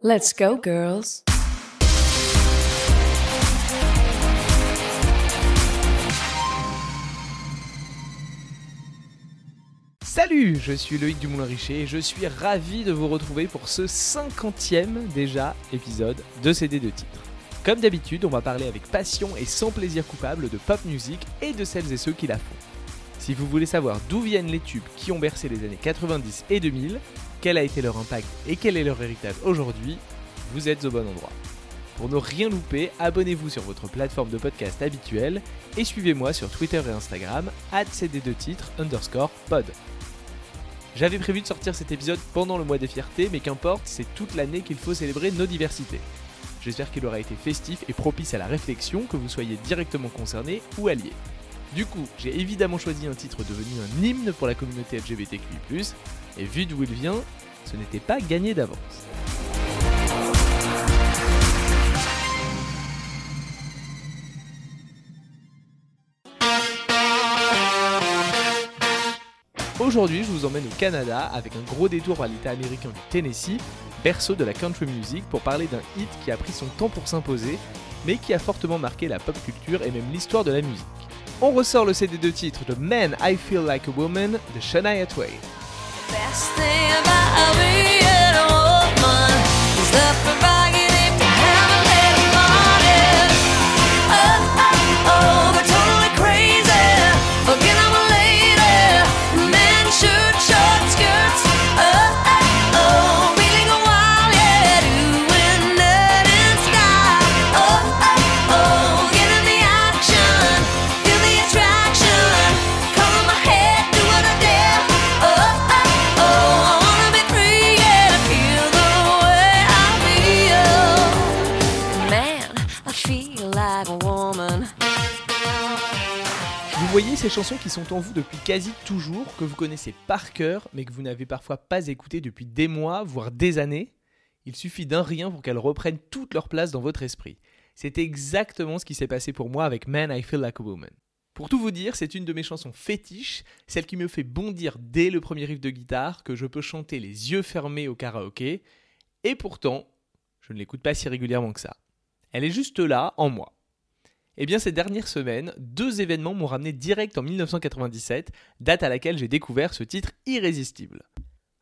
Let's go, girls. Salut, je suis Loïc Dumoulin-Richer et je suis ravi de vous retrouver pour ce cinquantième déjà épisode de CD de titres. Comme d'habitude, on va parler avec passion et sans plaisir coupable de pop music et de celles et ceux qui la font. Si vous voulez savoir d'où viennent les tubes qui ont bercé les années 90 et 2000, quel a été leur impact et quel est leur héritage aujourd'hui, vous êtes au bon endroit. Pour ne rien louper, abonnez-vous sur votre plateforme de podcast habituelle et suivez-moi sur Twitter et Instagram, cd2titres underscore pod. J'avais prévu de sortir cet épisode pendant le mois des fiertés, mais qu'importe, c'est toute l'année qu'il faut célébrer nos diversités. J'espère qu'il aura été festif et propice à la réflexion, que vous soyez directement concerné ou allié. Du coup, j'ai évidemment choisi un titre devenu un hymne pour la communauté LGBTQI+, et vu d'où il vient, ce n'était pas gagné d'avance. Aujourd'hui, je vous emmène au Canada avec un gros détour par l'État américain du Tennessee, berceau de la country music, pour parler d'un hit qui a pris son temps pour s'imposer, mais qui a fortement marqué la pop culture et même l'histoire de la musique. On ressort le CD de titre de Man I Feel Like a Woman de Shania Twain. Ces chansons qui sont en vous depuis quasi toujours, que vous connaissez par cœur, mais que vous n'avez parfois pas écoutées depuis des mois, voire des années Il suffit d'un rien pour qu'elles reprennent toute leur place dans votre esprit. C'est exactement ce qui s'est passé pour moi avec Man I Feel Like a Woman. Pour tout vous dire, c'est une de mes chansons fétiches, celle qui me fait bondir dès le premier riff de guitare, que je peux chanter les yeux fermés au karaoké, et pourtant, je ne l'écoute pas si régulièrement que ça. Elle est juste là, en moi. Eh bien, ces dernières semaines, deux événements m'ont ramené direct en 1997, date à laquelle j'ai découvert ce titre irrésistible.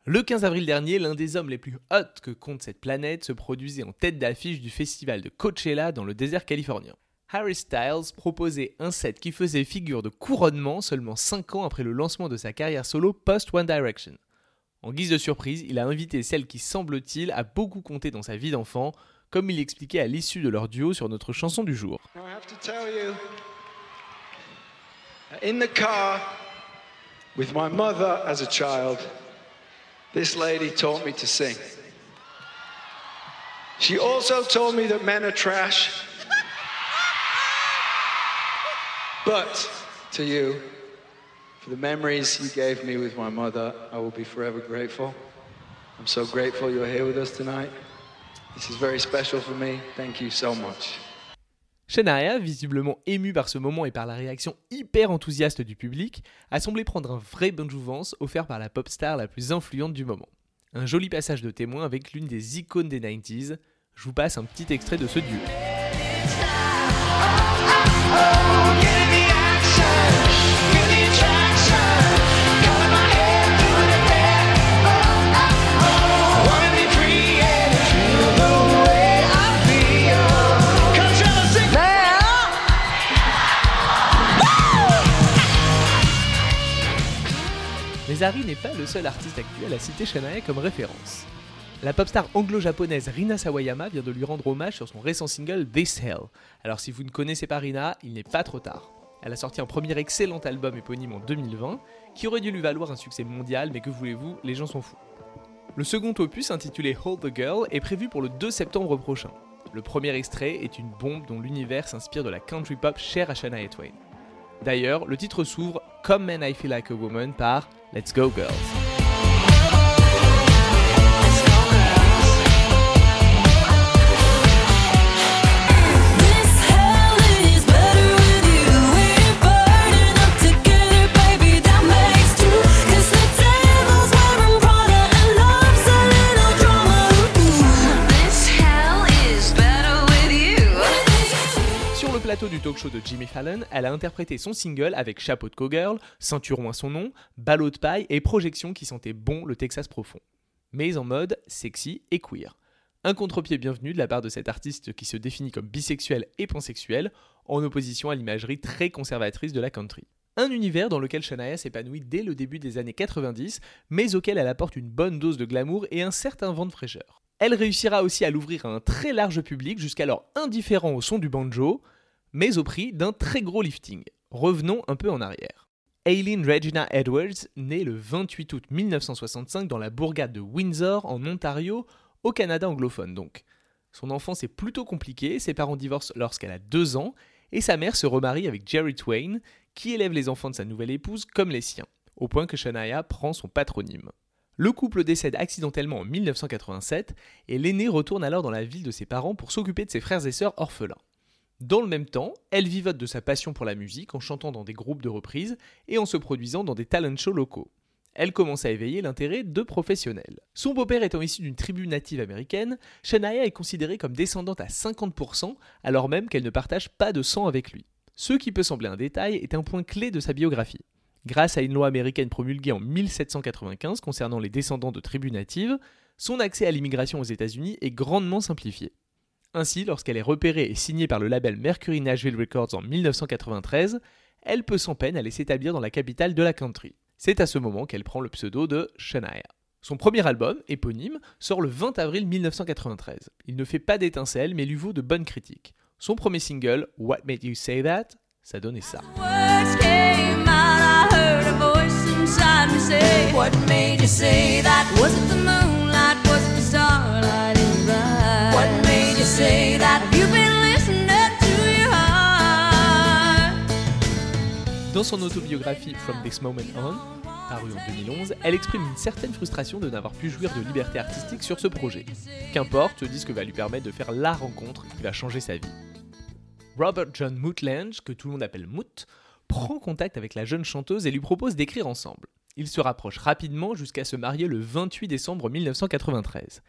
Le 15 avril dernier, l'un des hommes les plus hot que compte cette planète se produisait en tête d'affiche du festival de Coachella dans le désert californien. Harry Styles proposait un set qui faisait figure de couronnement seulement 5 ans après le lancement de sa carrière solo post One Direction. En guise de surprise, il a invité celle qui semble-t-il a beaucoup compté dans sa vie d'enfant, comme il l'expliquait à l'issue de leur duo sur notre chanson du jour. In the car with my mother as a child, this lady taught me to sing. She also told me that men are trash. But to you, for the memories you gave me with my mother, I will be forever grateful. I'm so grateful you're here with us tonight. This is very special for me. Thank you so much. Shania, visiblement ému par ce moment et par la réaction hyper enthousiaste du public, a semblé prendre un vrai bain de jouvence offert par la pop star la plus influente du moment. Un joli passage de témoin avec l'une des icônes des 90s. Je vous passe un petit extrait de ce duo. Mais Harry n'est pas le seul artiste actuel à citer Shania comme référence. La pop star anglo-japonaise Rina Sawayama vient de lui rendre hommage sur son récent single This Hell. Alors si vous ne connaissez pas Rina, il n'est pas trop tard. Elle a sorti un premier excellent album éponyme en 2020, qui aurait dû lui valoir un succès mondial, mais que voulez-vous, les gens sont fous. Le second opus, intitulé Hold the Girl, est prévu pour le 2 septembre prochain. Le premier extrait est une bombe dont l'univers s'inspire de la country pop chère à Shania Twain. D'ailleurs, le titre s'ouvre comme Man I Feel Like a Woman par Let's Go Girls. Plateau du talk show de Jimmy Fallon, elle a interprété son single avec chapeau de cowgirl, ceinturon à son nom, ballot de paille et projection qui sentait bon le Texas profond. Mais en mode sexy et queer. Un contre-pied bienvenu de la part de cet artiste qui se définit comme bisexuel et pansexuel, en opposition à l'imagerie très conservatrice de la country. Un univers dans lequel Shania s'épanouit dès le début des années 90, mais auquel elle apporte une bonne dose de glamour et un certain vent de fraîcheur. Elle réussira aussi à l'ouvrir à un très large public, jusqu'alors indifférent au son du banjo, mais au prix d'un très gros lifting. Revenons un peu en arrière. Aileen Regina Edwards naît le 28 août 1965 dans la bourgade de Windsor, en Ontario, au Canada anglophone donc. Son enfance est plutôt compliquée, ses parents divorcent lorsqu'elle a 2 ans, et sa mère se remarie avec Jerry Twain, qui élève les enfants de sa nouvelle épouse comme les siens, au point que Shania prend son patronyme. Le couple décède accidentellement en 1987 et l'aîné retourne alors dans la ville de ses parents pour s'occuper de ses frères et sœurs orphelins. Dans le même temps, elle vivote de sa passion pour la musique en chantant dans des groupes de reprises et en se produisant dans des talent shows locaux. Elle commence à éveiller l'intérêt de professionnels. Son beau-père étant issu d'une tribu native américaine, Shania est considérée comme descendante à 50% alors même qu'elle ne partage pas de sang avec lui. Ce qui peut sembler un détail est un point clé de sa biographie. Grâce à une loi américaine promulguée en 1795 concernant les descendants de tribus natives, son accès à l'immigration aux États-Unis est grandement simplifié. Ainsi, lorsqu'elle est repérée et signée par le label Mercury Nashville Records en 1993, elle peut sans peine aller s'établir dans la capitale de la country. C'est à ce moment qu'elle prend le pseudo de Shania. Son premier album, éponyme, sort le 20 avril 1993. Il ne fait pas d'étincelles mais lui vaut de bonnes critiques. Son premier single, What Made You Say That, ça donnait ça. Dans son autobiographie From This Moment On, parue en 2011, elle exprime une certaine frustration de n'avoir pu jouir de liberté artistique sur ce projet. Qu'importe, ce disque va lui permettre de faire la rencontre qui va changer sa vie. Robert John Mootlange, que tout le monde appelle Moot, prend contact avec la jeune chanteuse et lui propose d'écrire ensemble. Ils se rapprochent rapidement jusqu'à se marier le 28 décembre 1993.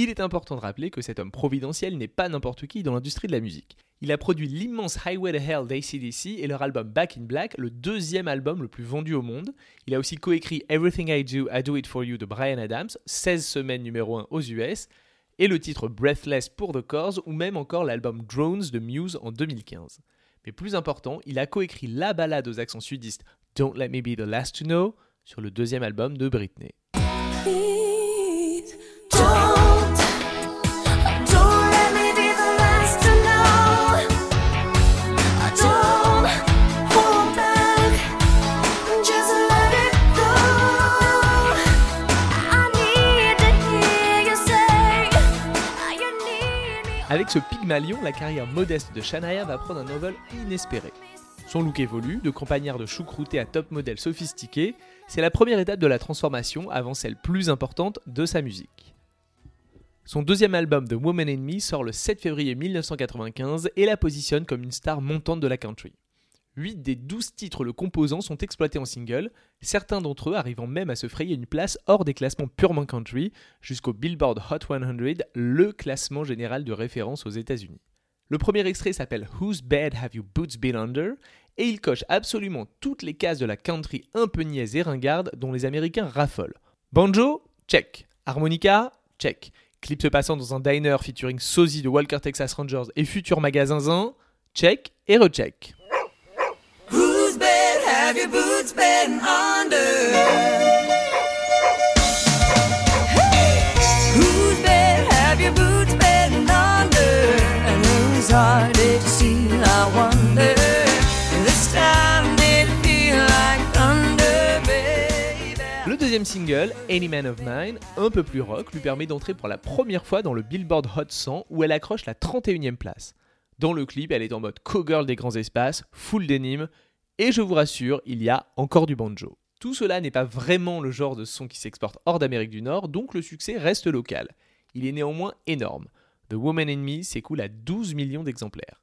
Il est important de rappeler que cet homme providentiel n'est pas n'importe qui dans l'industrie de la musique. Il a produit l'immense Highway to Hell d'ACDC et leur album Back in Black, le deuxième album le plus vendu au monde. Il a aussi coécrit Everything I Do, I Do It For You de Brian Adams, 16 semaines numéro 1 aux US, et le titre Breathless pour The Cause, ou même encore l'album Drones de Muse en 2015. Mais plus important, il a coécrit la ballade aux accents sudistes Don't Let Me Be the Last to Know sur le deuxième album de Britney. Avec ce Pygmalion, la carrière modeste de Shania va prendre un envol inespéré. Son look évolue, de campagnard de choucrouté à top modèle sophistiqué, c'est la première étape de la transformation avant celle plus importante de sa musique. Son deuxième album The Woman in Me sort le 7 février 1995 et la positionne comme une star montante de la country. 8 des 12 titres le composant sont exploités en single, certains d'entre eux arrivant même à se frayer une place hors des classements purement country, jusqu'au Billboard Hot 100, le classement général de référence aux États-Unis. Le premier extrait s'appelle Whose Bed Have You Boots Been Under? et il coche absolument toutes les cases de la country un peu niaise et ringarde dont les Américains raffolent. Banjo, check. Harmonica, check. Clip se passant dans un diner featuring Sosie de Walker Texas Rangers et futur magasin Zin, check et recheck. Le deuxième single, Any Man of Mine, un peu plus rock, lui permet d'entrer pour la première fois dans le Billboard Hot 100 où elle accroche la 31e place. Dans le clip, elle est en mode cowgirl des grands espaces, full denim, et je vous rassure, il y a encore du banjo. Tout cela n'est pas vraiment le genre de son qui s'exporte hors d'Amérique du Nord, donc le succès reste local. Il est néanmoins énorme. The Woman in Me s'écoule à 12 millions d'exemplaires.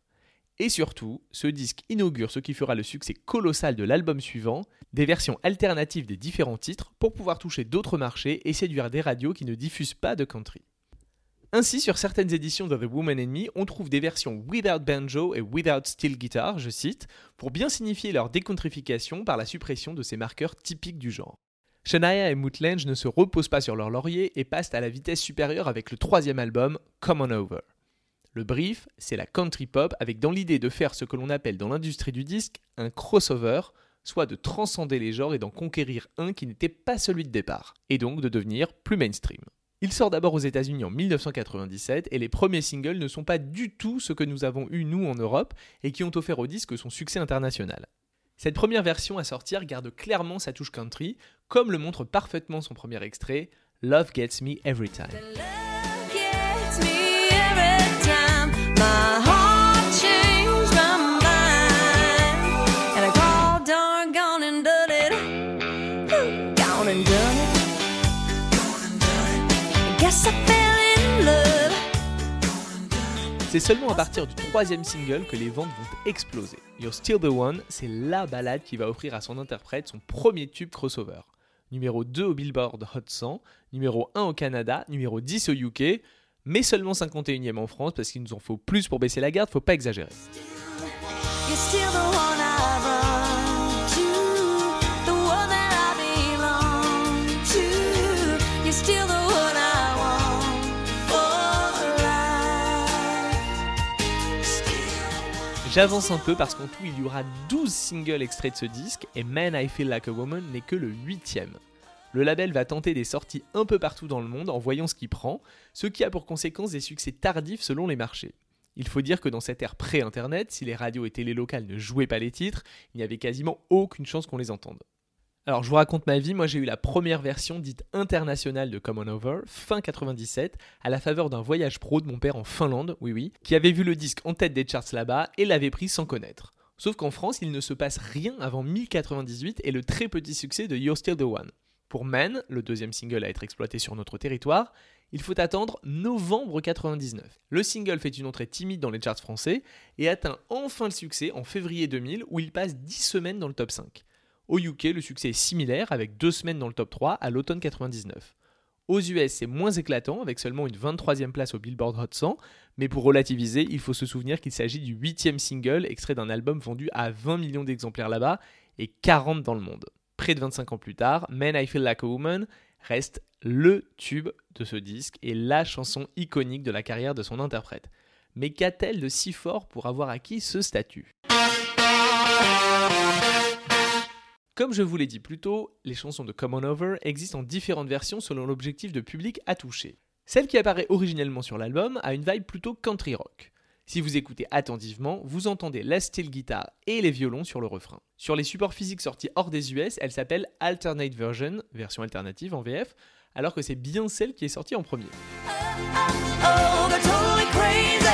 Et surtout, ce disque inaugure ce qui fera le succès colossal de l'album suivant, des versions alternatives des différents titres pour pouvoir toucher d'autres marchés et séduire des radios qui ne diffusent pas de country. Ainsi, sur certaines éditions de The Woman in Me, on trouve des versions without banjo et without steel guitar, je cite, pour bien signifier leur décontrification par la suppression de ces marqueurs typiques du genre. Shania et Mutt Lange ne se reposent pas sur leur laurier et passent à la vitesse supérieure avec le troisième album, Come On Over. Le brief, c'est la country pop avec dans l'idée de faire ce que l'on appelle dans l'industrie du disque un crossover, soit de transcender les genres et d'en conquérir un qui n'était pas celui de départ, et donc de devenir plus mainstream. Il sort d'abord aux États-Unis en 1997 et les premiers singles ne sont pas du tout ce que nous avons eu nous en Europe et qui ont offert au disque son succès international. Cette première version à sortir garde clairement sa touche country, comme le montre parfaitement son premier extrait, Love Gets Me Every Time. C'est seulement à partir du troisième single que les ventes vont exploser. You're Still the One, c'est la balade qui va offrir à son interprète son premier tube crossover. Numéro 2 au Billboard Hot 100, numéro 1 au Canada, numéro 10 au UK, mais seulement 51e en France parce qu'il nous en faut plus pour baisser la garde, faut pas exagérer. J'avance un peu parce qu'en tout il y aura 12 singles extraits de ce disque et Man I Feel Like a Woman n'est que le huitième. Le label va tenter des sorties un peu partout dans le monde en voyant ce qu'il prend, ce qui a pour conséquence des succès tardifs selon les marchés. Il faut dire que dans cette ère pré-internet, si les radios et télé locales ne jouaient pas les titres, il n'y avait quasiment aucune chance qu'on les entende. Alors je vous raconte ma vie, moi j'ai eu la première version dite internationale de Come On Over, fin 97, à la faveur d'un voyage pro de mon père en Finlande, oui oui, qui avait vu le disque en tête des charts là-bas et l'avait pris sans connaître. Sauf qu'en France, il ne se passe rien avant 1098 et le très petit succès de You're Still the One. Pour Man, le deuxième single à être exploité sur notre territoire, il faut attendre novembre 99. Le single fait une entrée timide dans les charts français et atteint enfin le succès en février 2000 où il passe 10 semaines dans le top 5. Au UK, le succès est similaire avec 2 semaines dans le top 3 à l'automne 99. Aux US, c'est moins éclatant avec seulement une 23e place au Billboard Hot 100, mais pour relativiser, il faut se souvenir qu'il s'agit du 8e single extrait d'un album vendu à 20 millions d'exemplaires là-bas et 40 dans le monde. Près de 25 ans plus tard, Man I Feel Like a Woman reste le tube de ce disque et la chanson iconique de la carrière de son interprète. Mais qu'a-t-elle de si fort pour avoir acquis ce statut? Comme je vous l'ai dit plus tôt, les chansons de Come On Over existent en différentes versions selon l'objectif de public à toucher. Celle qui apparaît originellement sur l'album a une vibe plutôt country rock. Si vous écoutez attentivement, vous entendez la steel guitar et les violons sur le refrain. Sur les supports physiques sortis hors des US, elle s'appelle Alternate Version, version alternative en VF, alors que c'est bien celle qui est sortie en premier. Oh, they're totally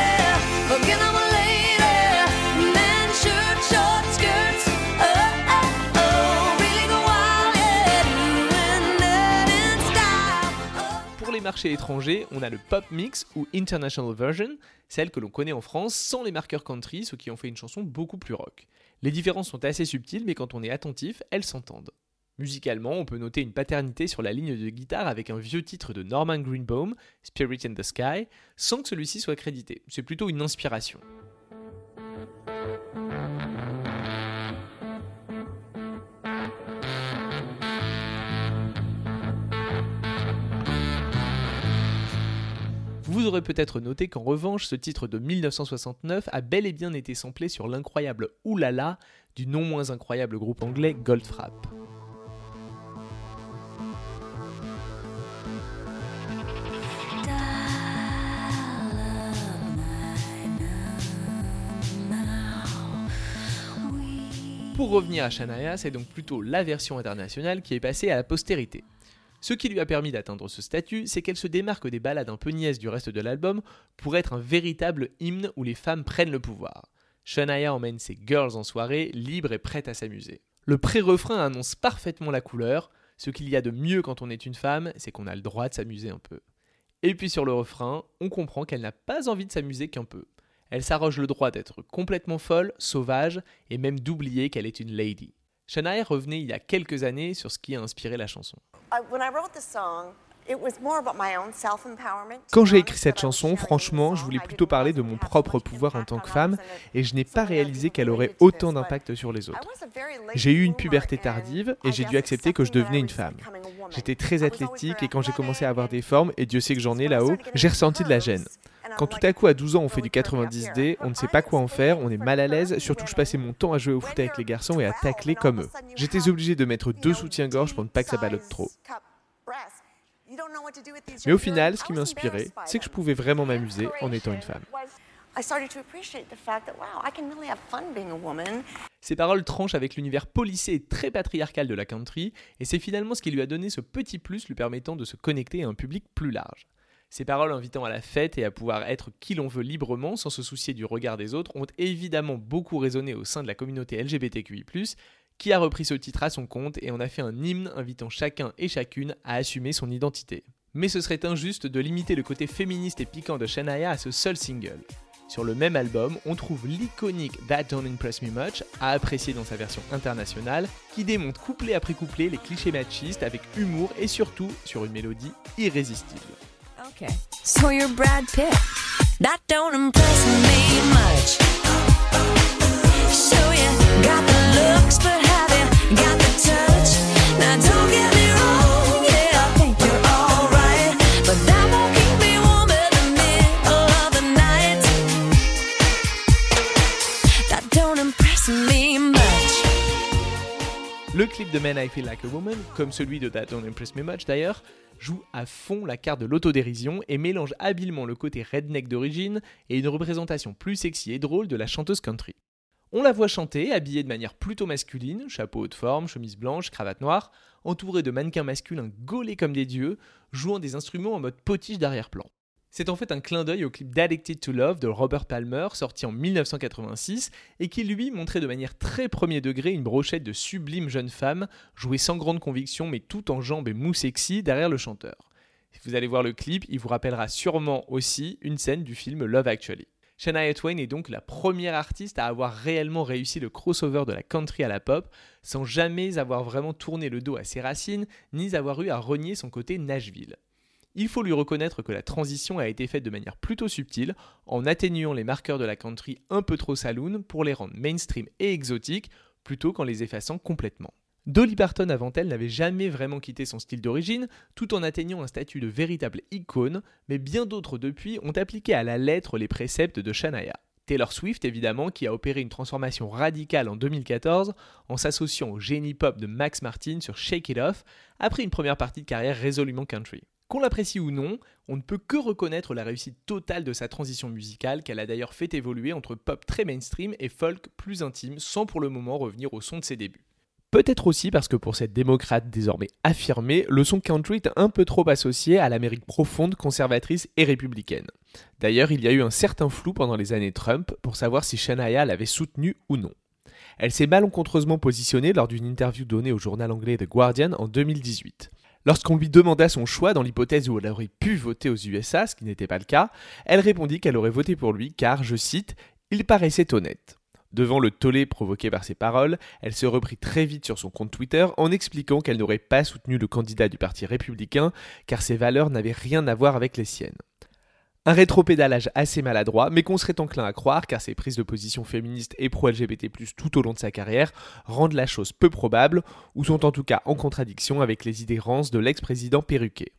marchés étrangers, on a le pop mix ou international version, celle que l'on connaît en France sans les marqueurs country, ce qui en fait une chanson beaucoup plus rock. Les différences sont assez subtiles, mais quand on est attentif, elles s'entendent. Musicalement, on peut noter une paternité sur la ligne de guitare avec un vieux titre de Norman Greenbaum, Spirit in the Sky, sans que celui-ci soit crédité. C'est plutôt une inspiration. Vous aurez peut-être noté qu'en revanche, ce titre de 1969 a bel et bien été samplé sur l'incroyable Oulala du non moins incroyable groupe anglais Goldfrapp. Pour revenir à Shania, c'est donc plutôt la version internationale qui est passée à la postérité. Ce qui lui a permis d'atteindre ce statut, c'est qu'elle se démarque des ballades un peu niaises du reste de l'album pour être un véritable hymne où les femmes prennent le pouvoir. Shania emmène ses girls en soirée, libres et prêtes à s'amuser. Le pré-refrain annonce parfaitement la couleur. Ce qu'il y a de mieux quand on est une femme, c'est qu'on a le droit de s'amuser un peu. Et puis sur le refrain, on comprend qu'elle n'a pas envie de s'amuser qu'un peu. Elle s'arroge le droit d'être complètement folle, sauvage, et même d'oublier qu'elle est une lady. Shania revenait il y a quelques années sur ce qui a inspiré la chanson. When I wrote the Quand j'ai écrit cette chanson, franchement, je voulais plutôt parler de mon propre pouvoir en tant que femme, et je n'ai pas réalisé qu'elle aurait autant d'impact sur les autres. J'ai eu une puberté tardive, et j'ai dû accepter que je devenais une femme. J'étais très athlétique, et quand j'ai commencé à avoir des formes, et Dieu sait que j'en ai là-haut, j'ai ressenti de la gêne. Quand tout à coup, à 12 ans, on fait du 90D, on ne sait pas quoi en faire, on est mal à l'aise, surtout je passais mon temps à jouer au foot avec les garçons et à tacler comme eux. J'étais obligé de mettre deux soutiens-gorge pour ne pas que ça ballotte trop. Mais au final, ce qui m'a inspiré, c'est que je pouvais vraiment m'amuser en étant une femme. Ces paroles tranchent avec l'univers policé et très patriarcal de la country, et c'est finalement ce qui lui a donné ce petit plus lui permettant de se connecter à un public plus large. Ces paroles invitant à la fête et à pouvoir être qui l'on veut librement sans se soucier du regard des autres ont évidemment beaucoup résonné au sein de la communauté LGBTQI, qui a repris ce titre à son compte et en a fait un hymne invitant chacun et chacune à assumer son identité. Mais ce serait injuste de limiter le côté féministe et piquant de Shania à ce seul single. Sur le même album, on trouve l'iconique That Don't Impress Me Much, à apprécier dans sa version internationale, qui démonte couplet après couplet les clichés machistes avec humour et surtout sur une mélodie irrésistible. That don't impress me much. Le clip de Men I Feel Like a Woman, comme celui de That Don't Impress Me Much d'ailleurs, joue à fond la carte de l'autodérision et mélange habilement le côté redneck d'origine et une représentation plus sexy et drôle de la chanteuse country. On la voit chanter, habillée de manière plutôt masculine, chapeau haute forme, chemise blanche, cravate noire, entourée de mannequins masculins gaulés comme des dieux, jouant des instruments en mode potiche d'arrière-plan. C'est en fait un clin d'œil au clip d'Addicted to Love de Robert Palmer, sorti en 1986, et qui lui montrait de manière très premier degré une brochette de sublimes jeunes femmes, jouées sans grande conviction mais tout en jambes et mou sexy derrière le chanteur. Si vous allez voir le clip, il vous rappellera sûrement aussi une scène du film Love Actually. Shania Twain est donc la première artiste à avoir réellement réussi le crossover de la country à la pop, sans jamais avoir vraiment tourné le dos à ses racines, ni avoir eu à renier son côté Nashville il faut lui reconnaître que la transition a été faite de manière plutôt subtile, en atténuant les marqueurs de la country un peu trop saloon pour les rendre mainstream et exotiques, plutôt qu'en les effaçant complètement. Dolly Parton avant elle n'avait jamais vraiment quitté son style d'origine, tout en atteignant un statut de véritable icône, mais bien d'autres depuis ont appliqué à la lettre les préceptes de Shania. Taylor Swift évidemment, qui a opéré une transformation radicale en 2014 en s'associant au génie pop de Max Martin sur Shake It Off, après une première partie de carrière résolument country. Qu'on l'apprécie ou non, on ne peut que reconnaître la réussite totale de sa transition musicale qu'elle a d'ailleurs fait évoluer entre pop très mainstream et folk plus intime sans pour le moment revenir au son de ses débuts. Peut-être aussi parce que pour cette démocrate désormais affirmée, le son country est un peu trop associé à l'Amérique profonde, conservatrice et républicaine. D'ailleurs, il y a eu un certain flou pendant les années Trump pour savoir si Shania l'avait soutenu ou non. Elle s'est malencontreusement positionnée lors d'une interview donnée au journal anglais The Guardian en 2018. Lorsqu'on lui demanda son choix dans l'hypothèse où elle aurait pu voter aux USA, ce qui n'était pas le cas, elle répondit qu'elle aurait voté pour lui car, je cite, il paraissait honnête. Devant le tollé provoqué par ses paroles, elle se reprit très vite sur son compte Twitter en expliquant qu'elle n'aurait pas soutenu le candidat du Parti républicain car ses valeurs n'avaient rien à voir avec les siennes. Un pédalage assez maladroit, mais qu'on serait enclin à croire car ses prises de position féministes et pro-LGBT+, tout au long de sa carrière, rendent la chose peu probable, ou sont en tout cas en contradiction avec les idées rances de l'ex-président perruquet.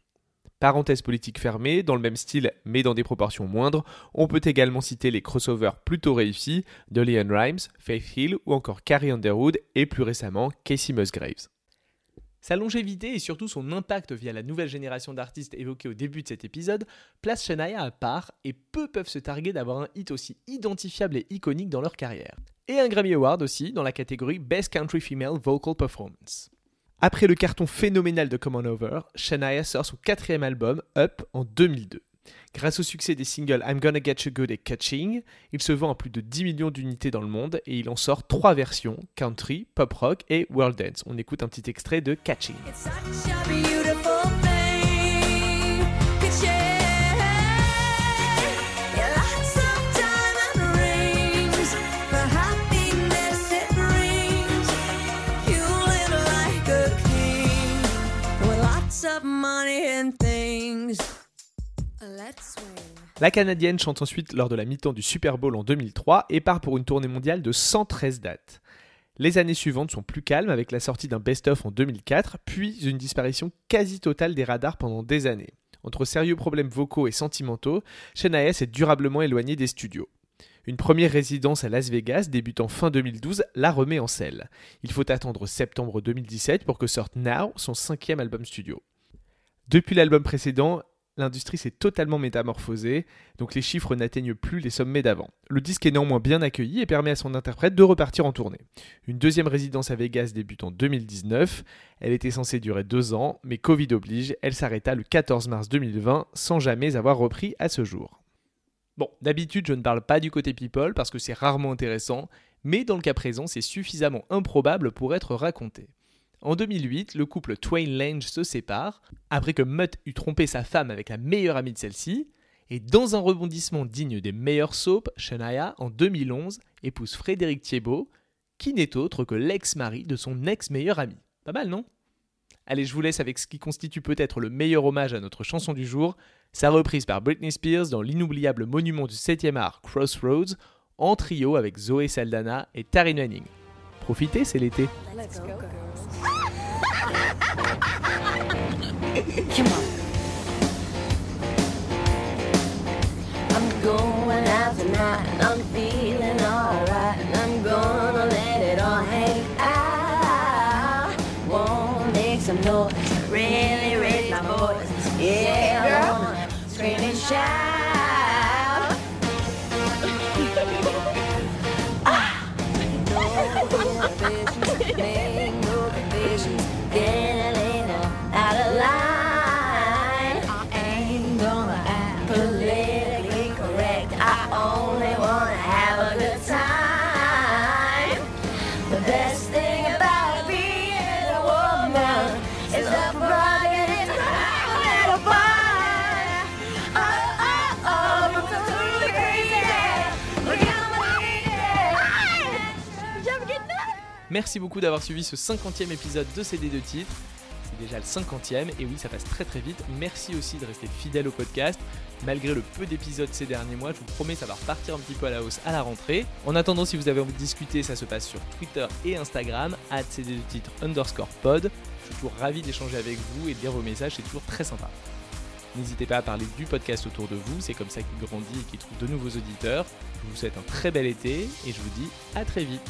Parenthèse politique fermée, dans le même style mais dans des proportions moindres, on peut également citer les crossovers plutôt réussis de Leon Rimes, Faith Hill ou encore Carrie Underwood et plus récemment Casey Musgraves. Sa longévité et surtout son impact via la nouvelle génération d'artistes évoqués au début de cet épisode place Shania à part et peu peuvent se targuer d'avoir un hit aussi identifiable et iconique dans leur carrière. Et un Grammy Award aussi dans la catégorie Best Country Female Vocal Performance. Après le carton phénoménal de Come On Over, Shania sort son quatrième album, Up, en 2002. Grâce au succès des singles I'm Gonna Get You Good et Catching, il se vend à plus de 10 millions d'unités dans le monde et il en sort trois versions, country, pop rock et world dance. On écoute un petit extrait de Catching. La Canadienne chante ensuite lors de la mi-temps du Super Bowl en 2003 et part pour une tournée mondiale de 113 dates. Les années suivantes sont plus calmes avec la sortie d'un best-of en 2004, puis une disparition quasi totale des radars pendant des années. Entre sérieux problèmes vocaux et sentimentaux, Shania s'est durablement éloignée des studios. Une première résidence à Las Vegas, débutant fin 2012, la remet en selle. Il faut attendre septembre 2017 pour que sorte Now, son cinquième album studio. Depuis l'album précédent, l'industrie s'est totalement métamorphosée, donc les chiffres n'atteignent plus les sommets d'avant. Le disque est néanmoins bien accueilli et permet à son interprète de repartir en tournée. Une deuxième résidence à Vegas débute en 2019. Elle était censée durer deux ans, mais Covid oblige, elle s'arrêta le 14 mars 2020 sans jamais avoir repris à ce jour. Bon, d'habitude je ne parle pas du côté people parce que c'est rarement intéressant, mais dans le cas présent c'est suffisamment improbable pour être raconté. En 2008, le couple Twain Lange se sépare, après que Mutt eut trompé sa femme avec la meilleure amie de celle-ci, et dans un rebondissement digne des meilleures soaps, Shania, en 2011, épouse Frédéric Thiebaud, qui n'est autre que l'ex-mari de son ex-meilleur ami. Pas mal, non? Allez, je vous laisse avec ce qui constitue peut-être le meilleur hommage à notre chanson du jour, sa reprise par Britney Spears dans l'inoubliable monument du 7e art Crossroads, en trio avec Zoé Saldana et Taryn Manning. Profitez, c'est l'été. Come on. I'm going out tonight and I'm feeling alright and I'm gonna let it all hang out. Wanna make some noise, really raise my voice. Yeah, I wanna scream and shout. Merci beaucoup d'avoir suivi ce 50e épisode de CD de titres. C'est déjà le 50e et oui, ça passe très très vite. Merci aussi de rester fidèle au podcast. Malgré le peu d'épisodes ces derniers mois, je vous promets, ça va repartir un petit peu à la hausse à la rentrée. En attendant, si vous avez envie de discuter, ça se passe sur Twitter et Instagram, at CD de titres underscore pod. Je suis toujours ravi d'échanger avec vous et de lire vos messages, c'est toujours très sympa. N'hésitez pas à parler du podcast autour de vous, c'est comme ça qu'il grandit et qu'il trouve de nouveaux auditeurs. Je vous souhaite un très bel été et je vous dis à très vite.